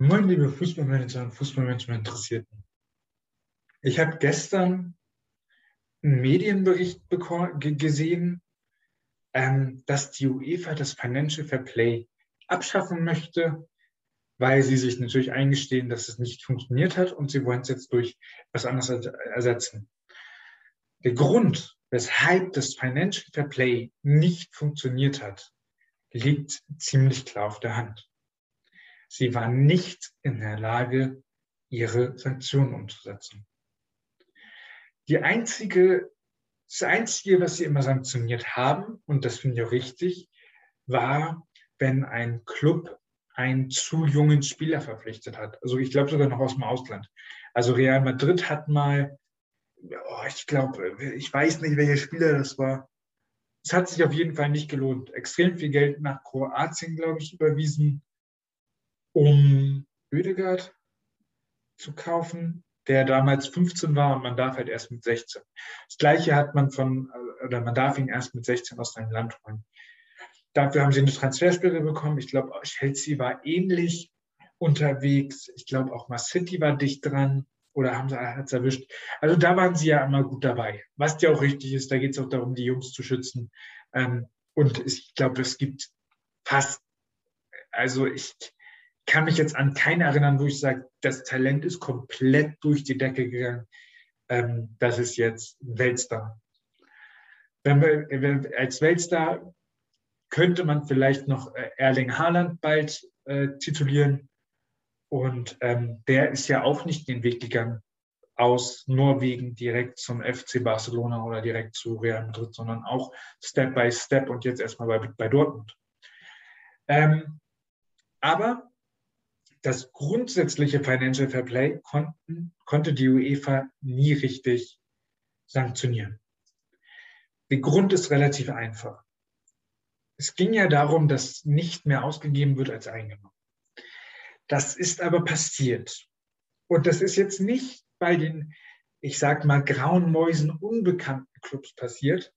Moin, liebe Fußballmanager und Fußballmanagement-Interessierten. Ich habe gestern einen Medienbericht gesehen, ähm, dass die UEFA das Financial Fair Play abschaffen möchte, weil sie sich natürlich eingestehen, dass es nicht funktioniert hat und sie wollen es jetzt durch was anderes ersetzen. Der Grund, weshalb das Financial Fair Play nicht funktioniert hat, liegt ziemlich klar auf der Hand. Sie war nicht in der Lage, ihre Sanktionen umzusetzen. Die einzige, das Einzige, was sie immer sanktioniert haben, und das finde ich auch richtig, war, wenn ein Club einen zu jungen Spieler verpflichtet hat. Also ich glaube sogar noch aus dem Ausland. Also Real Madrid hat mal, oh, ich glaube, ich weiß nicht, welcher Spieler das war. Es hat sich auf jeden Fall nicht gelohnt. Extrem viel Geld nach Kroatien, glaube ich, überwiesen um Ödegard zu kaufen, der damals 15 war und man darf halt erst mit 16. Das gleiche hat man von, oder man darf ihn erst mit 16 aus seinem Land holen. Dafür haben sie eine Transfersperre bekommen. Ich glaube, Chelsea war ähnlich unterwegs. Ich glaube, auch mal City war dicht dran oder haben sie es erwischt. Also da waren sie ja immer gut dabei. Was ja auch richtig ist, da geht es auch darum, die Jungs zu schützen. Ähm, und ich glaube, es gibt fast, also ich, kann mich jetzt an keinen erinnern, wo ich sage, das Talent ist komplett durch die Decke gegangen. Ähm, das ist jetzt Weltstar. Wenn wir, als Weltstar könnte man vielleicht noch äh, Erling Haaland bald äh, titulieren. Und ähm, der ist ja auch nicht den Weg gegangen aus Norwegen direkt zum FC Barcelona oder direkt zu Real Madrid, sondern auch Step by Step und jetzt erstmal bei, bei Dortmund. Ähm, aber das grundsätzliche Financial Fair Play konnten, konnte die UEFA nie richtig sanktionieren. Der Grund ist relativ einfach. Es ging ja darum, dass nicht mehr ausgegeben wird als eingenommen. Das ist aber passiert. Und das ist jetzt nicht bei den, ich sag mal, grauen Mäusen unbekannten Clubs passiert,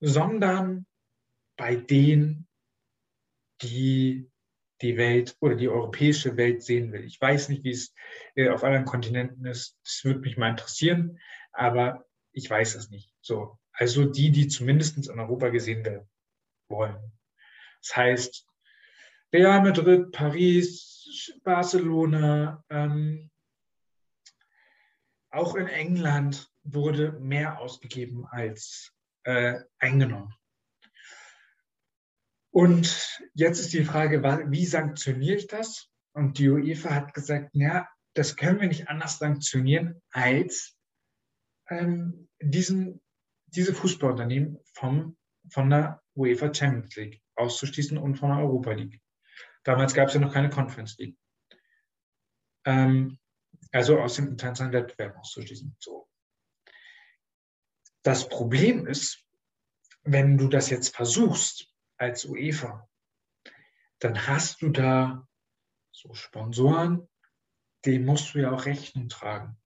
sondern bei denen, die die Welt oder die europäische Welt sehen will. Ich weiß nicht, wie es äh, auf anderen Kontinenten ist. Das würde mich mal interessieren, aber ich weiß es nicht. So, also die, die zumindest in Europa gesehen werden wollen. Das heißt, Real Madrid, Paris, Barcelona, ähm, auch in England wurde mehr ausgegeben als äh, eingenommen. Und jetzt ist die Frage, wie sanktioniere ich das? Und die UEFA hat gesagt, ja, das können wir nicht anders sanktionieren, als ähm, diesen, diese Fußballunternehmen vom, von der UEFA Champions League auszuschließen und von der Europa League. Damals gab es ja noch keine Conference League. Ähm, also aus dem internationalen Wettbewerb auszuschließen. So. Das Problem ist, wenn du das jetzt versuchst, als UEFA, dann hast du da so Sponsoren, denen musst du ja auch Rechnung tragen.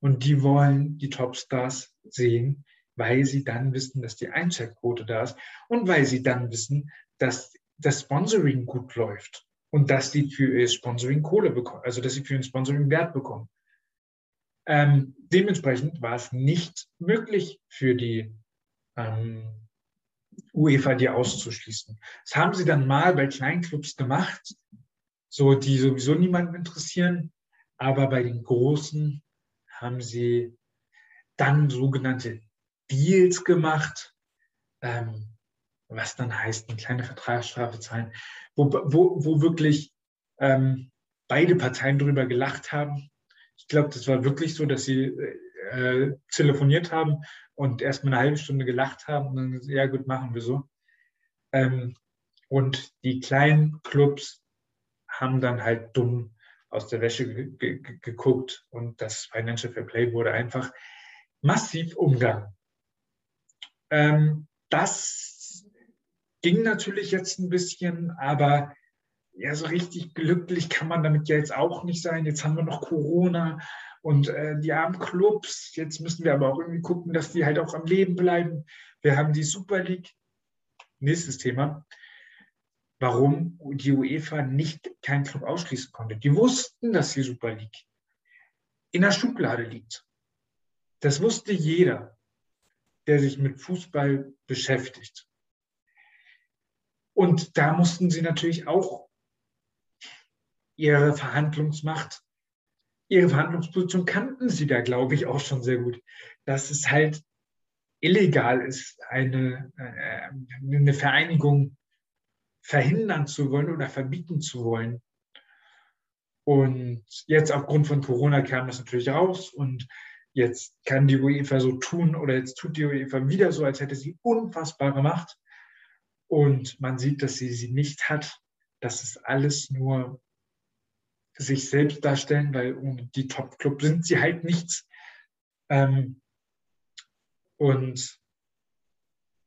Und die wollen die Topstars sehen, weil sie dann wissen, dass die Einschaltquote da ist und weil sie dann wissen, dass das Sponsoring gut läuft und dass die für ihr Sponsoring Kohle bekommen, also dass sie für ihr Sponsoring Wert bekommen. Ähm, dementsprechend war es nicht möglich für die ähm, UEFA die auszuschließen. Das haben sie dann mal bei Kleinclubs gemacht, so die sowieso niemanden interessieren, aber bei den Großen haben sie dann sogenannte Deals gemacht, ähm, was dann heißt, eine kleine Vertragsstrafe zahlen, wo, wo, wo wirklich ähm, beide Parteien darüber gelacht haben. Ich glaube, das war wirklich so, dass sie äh, telefoniert haben und erstmal eine halbe Stunde gelacht haben und dann gesagt, ja gut, machen wir so. Ähm, und die kleinen Clubs haben dann halt dumm aus der Wäsche geguckt und das Financial Fair Play wurde einfach massiv umgangen. Ähm, das ging natürlich jetzt ein bisschen, aber ja, so richtig glücklich kann man damit ja jetzt auch nicht sein. Jetzt haben wir noch Corona und äh, die armen Clubs, jetzt müssen wir aber auch irgendwie gucken, dass die halt auch am Leben bleiben. Wir haben die Super League. Nächstes Thema. warum die UEFA nicht keinen Club ausschließen konnte. Die wussten, dass die Super League in der Schublade liegt. Das wusste jeder, der sich mit Fußball beschäftigt. Und da mussten sie natürlich auch ihre Verhandlungsmacht, ihre Verhandlungsposition kannten sie da, glaube ich, auch schon sehr gut. Dass es halt illegal ist, eine, äh, eine Vereinigung verhindern zu wollen oder verbieten zu wollen. Und jetzt aufgrund von Corona kam das natürlich raus und jetzt kann die UEFA so tun oder jetzt tut die UEFA wieder so, als hätte sie unfassbare Macht. Und man sieht, dass sie sie nicht hat. Das ist alles nur sich selbst darstellen, weil ohne die Top-Club sind sie halt nichts. Ähm, und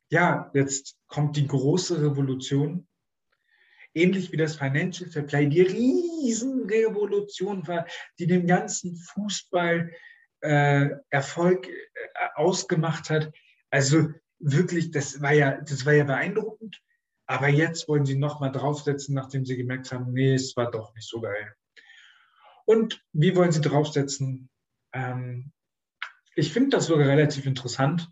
ja, jetzt kommt die große Revolution ähnlich wie das Financial Fair Play die Riesenrevolution war, die den ganzen Fußball äh, Erfolg äh, ausgemacht hat. Also wirklich, das war ja, das war ja beeindruckend. Aber jetzt wollen sie nochmal draufsetzen, nachdem sie gemerkt haben, nee, es war doch nicht so geil. Und wie wollen sie draufsetzen? Ähm, ich finde das sogar relativ interessant.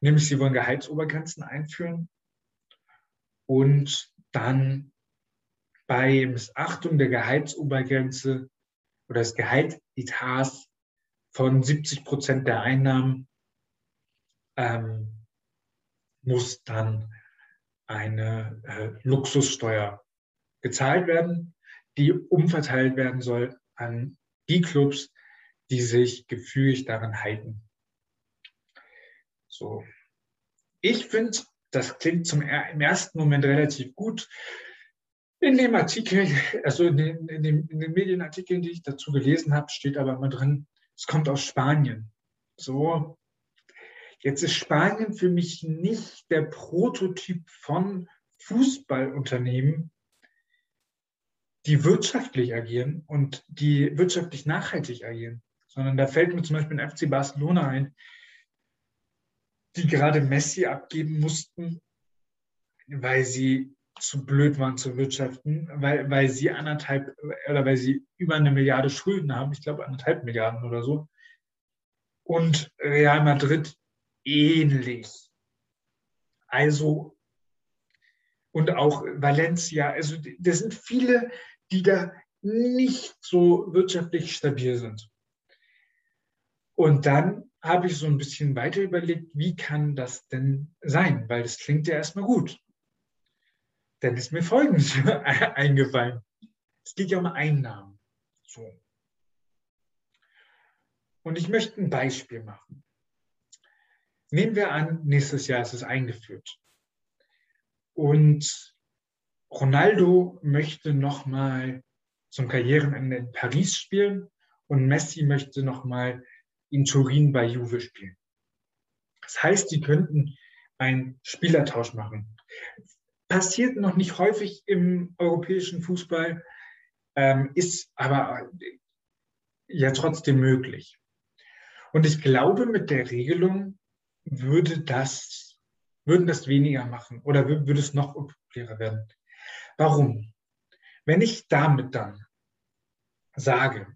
Nämlich, sie wollen Gehaltsobergrenzen einführen und dann bei Missachtung der Gehaltsobergrenze oder des Gehaltetats von 70 Prozent der Einnahmen ähm, muss dann eine äh, Luxussteuer gezahlt werden, die umverteilt werden soll an die Clubs, die sich gefügig daran halten. So. Ich finde das klingt zum, im ersten Moment relativ gut. In dem Artikel, also in den, in, den, in den Medienartikeln, die ich dazu gelesen habe, steht aber immer drin, es kommt aus Spanien. So, jetzt ist Spanien für mich nicht der Prototyp von Fußballunternehmen, die wirtschaftlich agieren und die wirtschaftlich nachhaltig agieren, sondern da fällt mir zum Beispiel ein FC Barcelona ein, die gerade Messi abgeben mussten, weil sie zu blöd waren zu wirtschaften, weil, weil sie anderthalb oder weil sie über eine Milliarde Schulden haben, ich glaube anderthalb Milliarden oder so. Und Real Madrid ähnlich. Also, und auch Valencia, also das sind viele, die da nicht so wirtschaftlich stabil sind. Und dann habe ich so ein bisschen weiter überlegt, wie kann das denn sein? Weil das klingt ja erstmal gut. Dann ist mir Folgendes eingefallen. Es geht ja um Einnahmen. So. Und ich möchte ein Beispiel machen. Nehmen wir an, nächstes Jahr ist es eingeführt. Und Ronaldo möchte nochmal zum Karrierenende in Paris spielen und Messi möchte nochmal in Turin bei Juve spielen. Das heißt, die könnten einen Spielertausch machen. Passiert noch nicht häufig im europäischen Fußball, ähm, ist aber ja trotzdem möglich. Und ich glaube, mit der Regelung würde das, würden das weniger machen oder würde es noch unpopulärer werden. Warum? Wenn ich damit dann sage,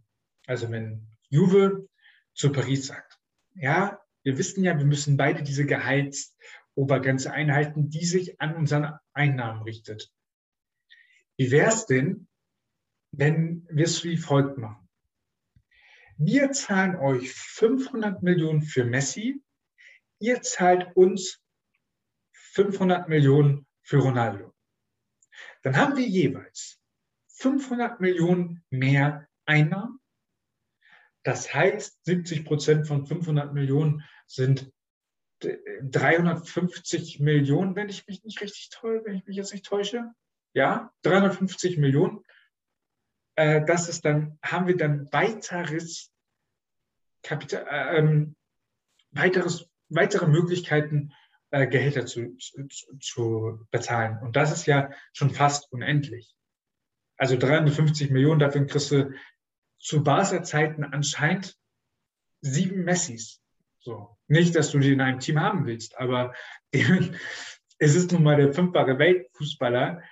also wenn Juve zu Paris sagt. Ja, wir wissen ja, wir müssen beide diese Gehaltsobergrenze einhalten, die sich an unseren Einnahmen richtet. Wie wäre es denn, wenn wir es wie folgt machen? Wir zahlen euch 500 Millionen für Messi, ihr zahlt uns 500 Millionen für Ronaldo. Dann haben wir jeweils 500 Millionen mehr Einnahmen das heißt, 70 Prozent von 500 Millionen sind 350 Millionen, wenn ich mich nicht richtig täusche, wenn ich mich jetzt nicht täusche. Ja, 350 Millionen. Äh, das ist dann, haben wir dann weiteres Kapital, äh, ähm, weiteres, weitere Möglichkeiten, äh, Gehälter zu, zu, zu bezahlen. Und das ist ja schon fast unendlich. Also 350 Millionen, dafür kriegst du zu Barca-Zeiten anscheinend sieben Messis. So. Nicht, dass du die in einem Team haben willst, aber es ist nun mal der fünffache Weltfußballer.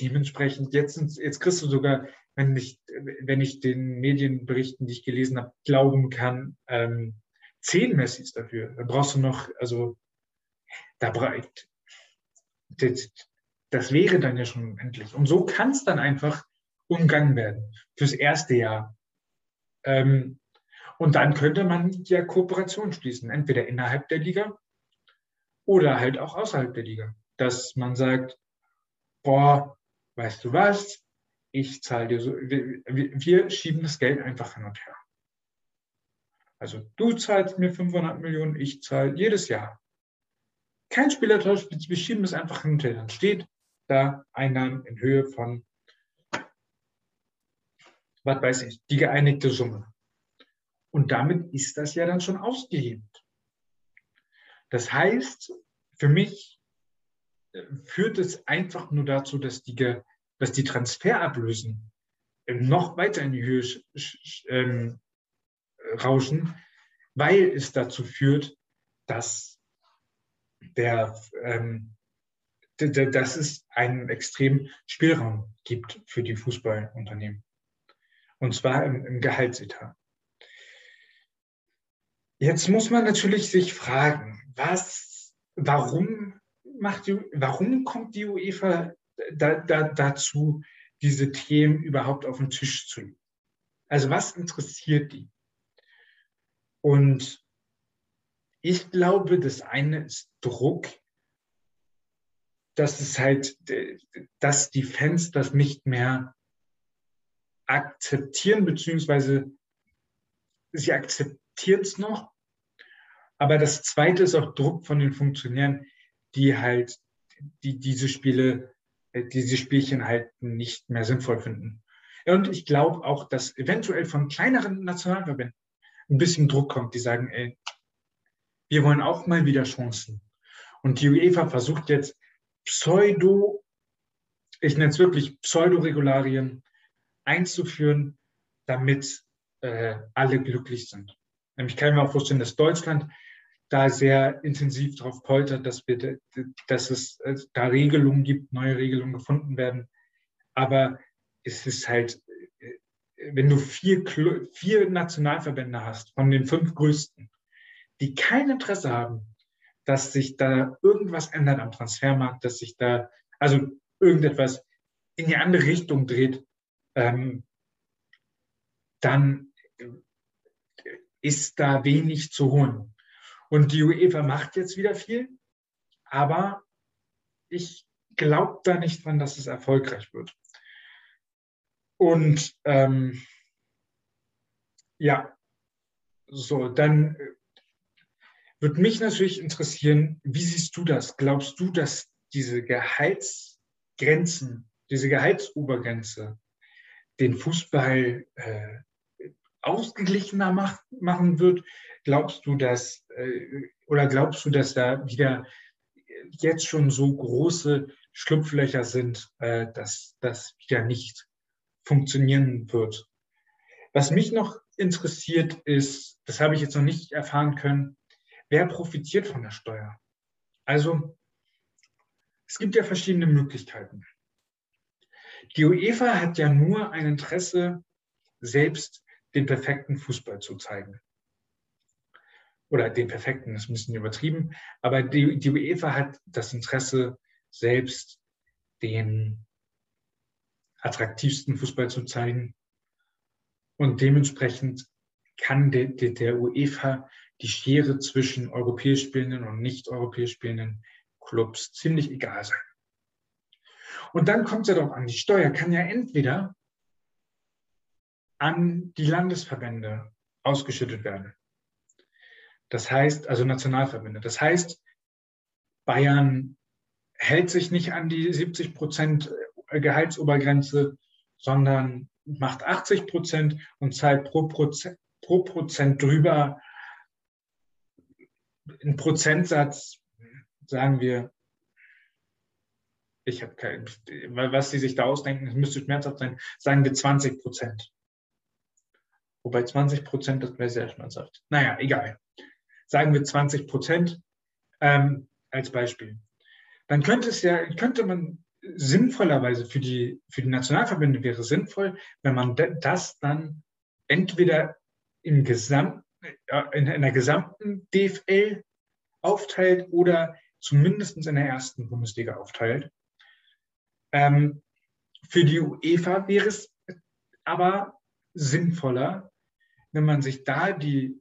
dementsprechend, jetzt, jetzt kriegst du sogar, wenn ich, wenn ich den Medienberichten, die ich gelesen habe, glauben kann, ähm, zehn Messis dafür. Da brauchst du noch, also da das, das wäre dann ja schon endlich. Und so kann es dann einfach umgangen werden fürs erste Jahr. Ähm, und dann könnte man ja Kooperation schließen, entweder innerhalb der Liga oder halt auch außerhalb der Liga. Dass man sagt, boah, weißt du was, ich zahle dir so, wir, wir, schieben das Geld einfach hin und her. Also du zahlst mir 500 Millionen, ich zahle jedes Jahr. Kein Spielertausch, schieben es einfach und her. Dann steht da Einnahmen in Höhe von, was weiß ich, die geeinigte Summe. Und damit ist das ja dann schon ausgehebelt. Das heißt, für mich äh, führt es einfach nur dazu, dass die, dass die Transferablösen noch weiter in die Höhe ähm, rauschen, weil es dazu führt, dass, der, ähm, dass es einen extremen Spielraum gibt für die Fußballunternehmen. Und zwar im, im Gehaltsetat. Jetzt muss man natürlich sich fragen, was, warum macht die, warum kommt die UEFA da, da, dazu, diese Themen überhaupt auf den Tisch zu legen? Also was interessiert die? Und ich glaube, das eine ist Druck, dass es halt, dass die Fans das nicht mehr akzeptieren, beziehungsweise sie akzeptieren es noch. Aber das zweite ist auch Druck von den Funktionären, die halt die diese Spiele, diese Spielchen halt nicht mehr sinnvoll finden. Und ich glaube auch, dass eventuell von kleineren Nationalverbänden ein bisschen Druck kommt, die sagen, ey, wir wollen auch mal wieder Chancen. Und die UEFA versucht jetzt Pseudo, ich nenne es wirklich Pseudo-Regularien einzuführen, damit äh, alle glücklich sind. Ich kann mir auch vorstellen, dass Deutschland da sehr intensiv darauf poltert, dass, wir, dass es äh, da Regelungen gibt, neue Regelungen gefunden werden. Aber es ist halt wenn du vier, vier Nationalverbände hast, von den fünf größten, die kein Interesse haben, dass sich da irgendwas ändert am Transfermarkt, dass sich da, also irgendetwas in die andere Richtung dreht, ähm, dann ist da wenig zu holen. Und die UEFA macht jetzt wieder viel, aber ich glaube da nicht dran, dass es erfolgreich wird. Und ähm, ja, so, dann äh, würde mich natürlich interessieren, wie siehst du das? Glaubst du, dass diese Gehaltsgrenzen, diese Gehaltsobergrenze den Fußball äh, ausgeglichener macht, machen wird? Glaubst du, dass äh, oder glaubst du, dass da wieder jetzt schon so große Schlupflöcher sind, äh, dass das wieder nicht funktionieren wird. Was mich noch interessiert ist, das habe ich jetzt noch nicht erfahren können, wer profitiert von der Steuer? Also es gibt ja verschiedene Möglichkeiten. Die UEFA hat ja nur ein Interesse, selbst den perfekten Fußball zu zeigen. Oder den perfekten, das ist ein bisschen übertrieben, aber die, die UEFA hat das Interesse, selbst den attraktivsten Fußball zu zeigen. Und dementsprechend kann der, der, der UEFA die Schere zwischen europäisch spielenden und nicht europäisch spielenden Clubs ziemlich egal sein. Und dann kommt es ja doch an, die Steuer kann ja entweder an die Landesverbände ausgeschüttet werden. Das heißt, also Nationalverbände. Das heißt, Bayern hält sich nicht an die 70 Prozent Gehaltsobergrenze, sondern macht 80 Prozent und zahlt pro Prozent, pro Prozent drüber einen Prozentsatz, sagen wir, ich habe kein, was sie sich da ausdenken, es müsste schmerzhaft sein, sagen wir 20 Prozent. Wobei 20 Prozent, das wäre sehr schmerzhaft. Naja, egal. Sagen wir 20 Prozent ähm, als Beispiel. Dann könnte es ja, könnte man sinnvollerweise für die, für die Nationalverbände wäre sinnvoll, wenn man das dann entweder im Gesamt, in einer gesamten DFL aufteilt oder zumindest in der ersten Bundesliga aufteilt. Ähm, für die UEFA wäre es aber sinnvoller, wenn man sich da die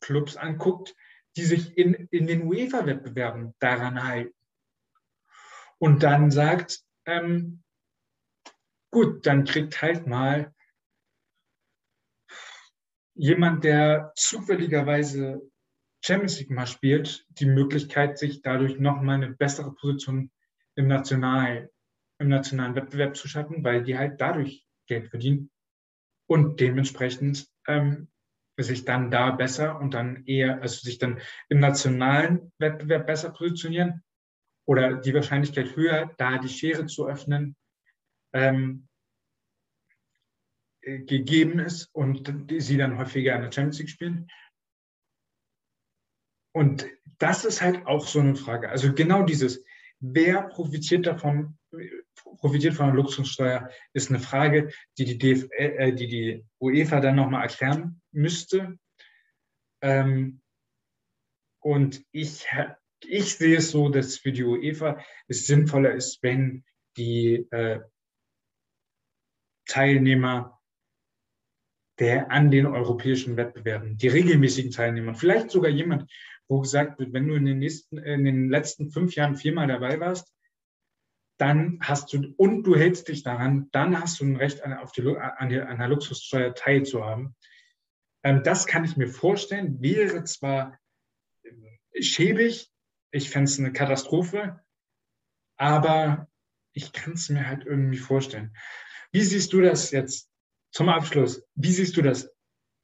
Clubs anguckt, die sich in, in den UEFA-Wettbewerben daran halten. Und dann sagt, ähm, gut, dann kriegt halt mal jemand, der zufälligerweise Champions League mal spielt, die Möglichkeit, sich dadurch nochmal eine bessere Position im, National, im nationalen Wettbewerb zu schaffen, weil die halt dadurch Geld verdienen und dementsprechend ähm, sich dann da besser und dann eher, also sich dann im nationalen Wettbewerb besser positionieren oder die Wahrscheinlichkeit höher, da die Schere zu öffnen, ähm, äh, gegeben ist und sie dann häufiger in der Champions League spielen. Und das ist halt auch so eine Frage. Also genau dieses, wer profitiert davon, profitiert von der Luxussteuer, ist eine Frage, die die, DF äh, die, die UEFA dann nochmal erklären müsste. Ähm, und ich, ich sehe es so, dass für die UEFA es sinnvoller ist, wenn die äh, Teilnehmer der an den europäischen Wettbewerben, die regelmäßigen Teilnehmer, vielleicht sogar jemand, wo gesagt wird, wenn du in den, nächsten, in den letzten fünf Jahren viermal dabei warst, dann hast du, und du hältst dich daran, dann hast du ein Recht an, auf die, an, die, an der Luxussteuer teilzuhaben. Ähm, das kann ich mir vorstellen, wäre zwar schäbig, ich fände es eine Katastrophe, aber ich kann es mir halt irgendwie vorstellen. Wie siehst du das jetzt zum Abschluss? Wie siehst du das?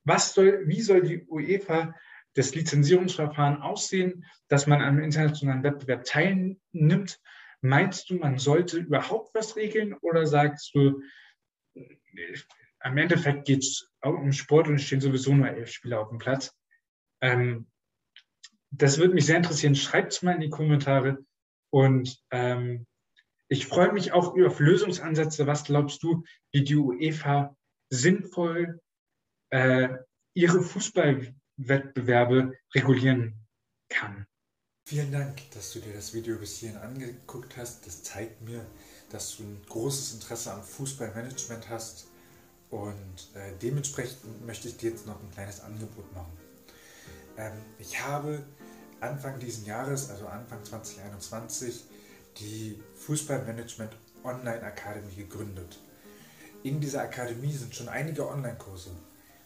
Was soll, wie soll die UEFA das Lizenzierungsverfahren aussehen, dass man am internationalen Wettbewerb teilnimmt? Meinst du, man sollte überhaupt was regeln oder sagst du, am Endeffekt geht es um Sport und es stehen sowieso nur elf Spieler auf dem Platz? Ähm, das würde mich sehr interessieren. Schreibt es mal in die Kommentare. Und ähm, ich freue mich auch auf Lösungsansätze. Was glaubst du, wie die UEFA sinnvoll äh, ihre Fußballwettbewerbe regulieren kann? Vielen Dank, dass du dir das Video bis hierhin angeguckt hast. Das zeigt mir, dass du ein großes Interesse am Fußballmanagement hast. Und äh, dementsprechend möchte ich dir jetzt noch ein kleines Angebot machen. Ähm, ich habe Anfang dieses Jahres, also Anfang 2021, die Fußballmanagement Online Academy gegründet. In dieser Akademie sind schon einige Online-Kurse.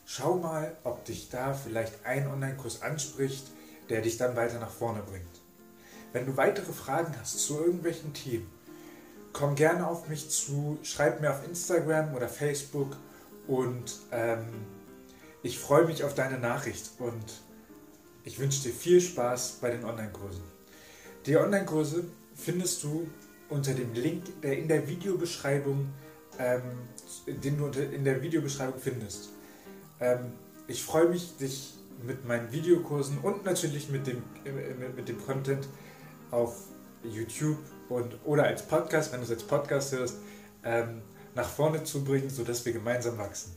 Schau mal, ob dich da vielleicht ein Online-Kurs anspricht, der dich dann weiter nach vorne bringt. Wenn du weitere Fragen hast zu irgendwelchen Themen, komm gerne auf mich zu, schreib mir auf Instagram oder Facebook und ähm, ich freue mich auf deine Nachricht und ich wünsche dir viel Spaß bei den Online-Kursen. Die Online-Kurse findest du unter dem Link, der in der Videobeschreibung, ähm, den du in der Videobeschreibung findest. Ähm, ich freue mich, dich mit meinen Videokursen und natürlich mit dem, mit, mit dem Content auf YouTube und oder als Podcast, wenn du es als Podcast hörst, ähm, nach vorne zu bringen, sodass wir gemeinsam wachsen.